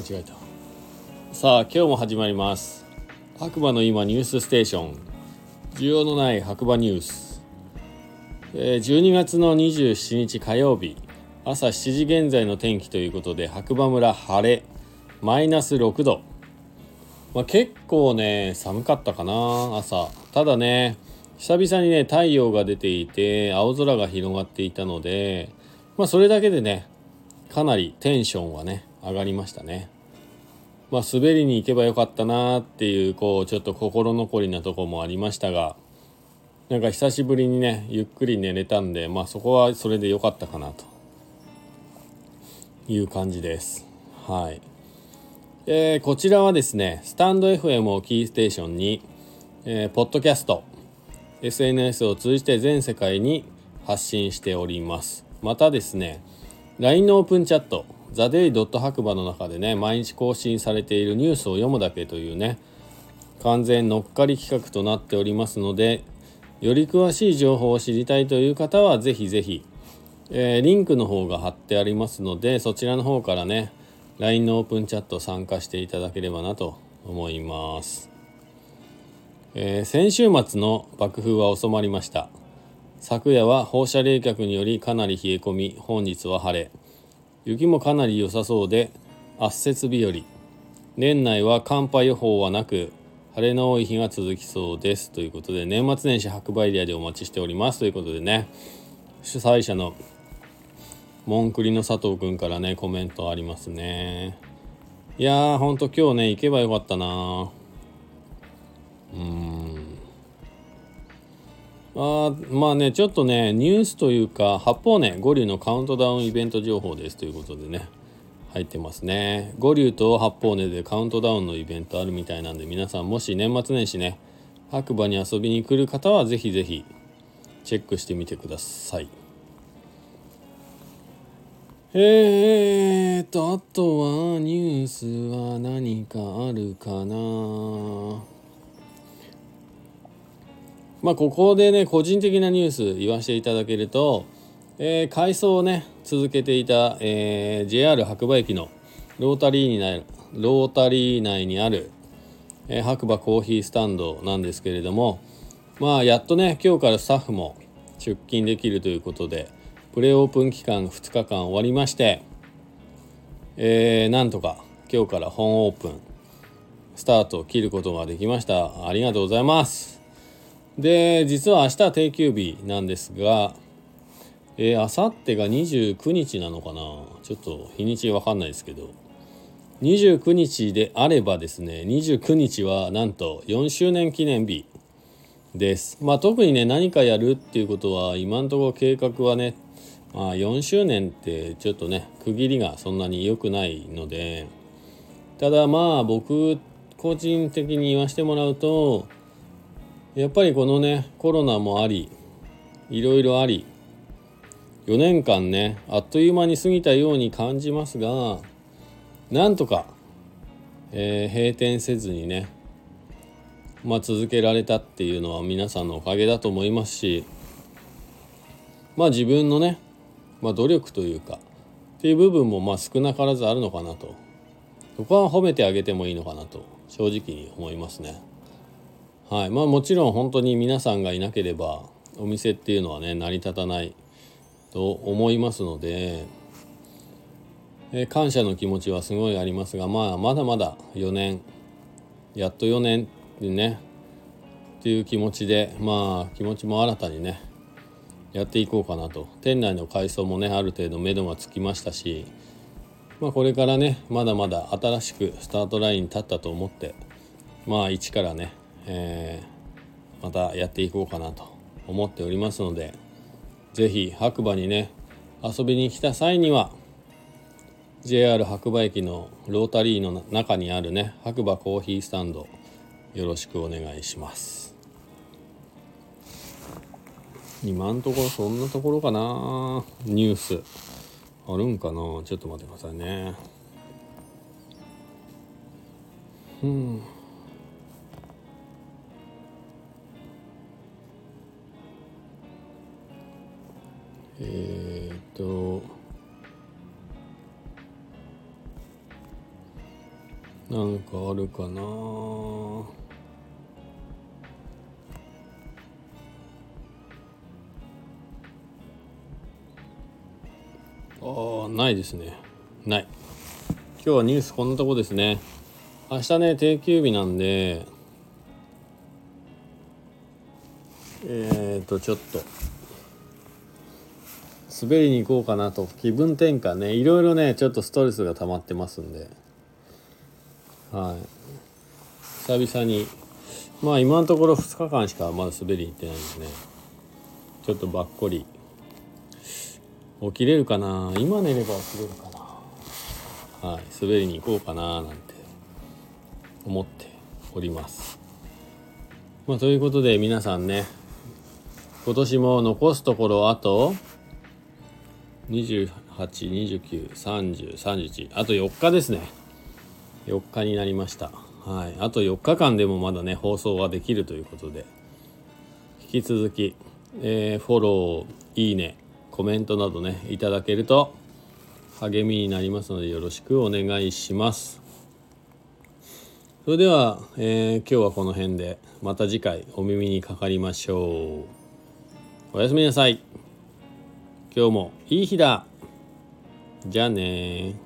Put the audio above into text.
間違えた。さあ今日も始まります。白馬の今ニュースステーション。需要のない白馬ニュース、えー、12月の27日火曜日。朝7時現在の天気ということで白馬村晴れ。マイナス6度、まあ、結構ね寒かったかな朝。ただね久々にね太陽が出ていて青空が広がっていたのでまあそれだけでねかなりテンションはね上がりましたね。まあ、滑りに行けばよかったなっていうこうちょっと心残りなとこもありましたがなんか久しぶりにねゆっくり寝れたんでまあそこはそれで良かったかなという感じです。はい。えー、こちらはですねスタンド FM をキーステーションに、えー、ポッドキャスト SNS を通じて全世界に発信しております。またですね LINE のオープンチャットザ・デイ・ドット白馬の中でね毎日更新されているニュースを読むだけというね完全乗っかり企画となっておりますのでより詳しい情報を知りたいという方はぜひぜひ、えー、リンクの方が貼ってありますのでそちらの方からね LINE のオープンチャット参加していただければなと思います、えー、先週末の爆風は収まりました。昨夜は放射冷却によりかなり冷え込み本日は晴れ。雪もかなり良さそうで圧雪日和。年内は寒波予報はなく晴れの多い日が続きそうです。ということで年末年始白馬エリアでお待ちしております。ということでね主催者のモンクリの佐藤君からねコメントありますね。いやーほんと今日ね行けばよかったなうん。あまあねちょっとねニュースというか八方ね五竜のカウントダウンイベント情報です。ということでね入ってますね。五竜と八方根でカウントダウンのイベントあるみたいなんで皆さんもし年末年始ね白馬に遊びに来る方はぜひぜひチェックしてみてください。えーとあとはニュースは何かあるかな？まあ、ここでね、個人的なニュース言わせていただけると、えー、改装をね、続けていた、えー、JR 白馬駅のロータリーになる、ロータリー内にある、えー、白馬コーヒースタンドなんですけれども、まあ、やっとね、今日からスタッフも出勤できるということで、プレオープン期間2日間終わりまして、えー、なんとか今日から本オープンスタートを切ることができました。ありがとうございます。で実は明日定休日なんですがえー、あさってが29日なのかな？ちょっと日にちわかんないですけど。29日であればですね29日はなんと4周年記念日です。まあ特にね何かやるっていうことは今んところ計画はねまあ4周年ってちょっとね区切りがそんなに良くないので。ただまあ僕個人的に言わせてもらうとやっぱりこのねコロナもありいろいろあり4年間ねあっという間に過ぎたように感じますがなんとか、えー、閉店せずにねまあ続けられたっていうのは皆さんのおかげだと思いますしまあ自分のね、まあ、努力というかっていう部分もまあ少なからずあるのかなとそこは褒めてあげてもいいのかなと正直に思いますね。はい。まあ、もちろん本当に皆さんがいなければお店っていうのはね成り立たないと思いますので、え感謝の気持ちはすごいありますが、まあ、まだまだ4年やっと4年でねっていう気持ちでまあ気持ちも新たにねやっていこうかなと。店内の改装もねある程度目処がつきましたし、まあ、これからねまだまだ新しくスタートラインに立ったと思ってまあ一からねえー、またやっていこうかなと思っておりますので是非白馬にね遊びに来た際には JR 白馬駅のロータリーの中にあるね白馬コーヒースタンドよろしくお願いします。今んところそんなところかな。ニュース。あるんかな。ちょっと待ってくださいね。うん。えー、っとなんかあるかな。ああないですね。ない。今日はニュースこんなとこですね。明日ね定休日なんでえっ、とちょっと。滑りに行こうかなと。気分転換ね。いろいろねちょっとストレスが溜まってますんで。はい。久々に。まあ今のところ2日間しかまだ滑りに行ってないんですね。ちょっとばっこり。起きれるかな？今寝れば起きれるかな？はい。滑りに行こうかな？なんて。思っております。まあということで皆さんね。今年も残すところあと28293031あと4日ですね。4日になりました。はい。あと4日間でもまだね放送はできるということで。引き続き、えー、フォローいいねコメントなどねいただけると励みになりますのでよろしくお願いします。それでは、えー、今日はこの辺でまた次回お耳にかかりましょう。おやすみなさい。今日もいい日だ。じゃあね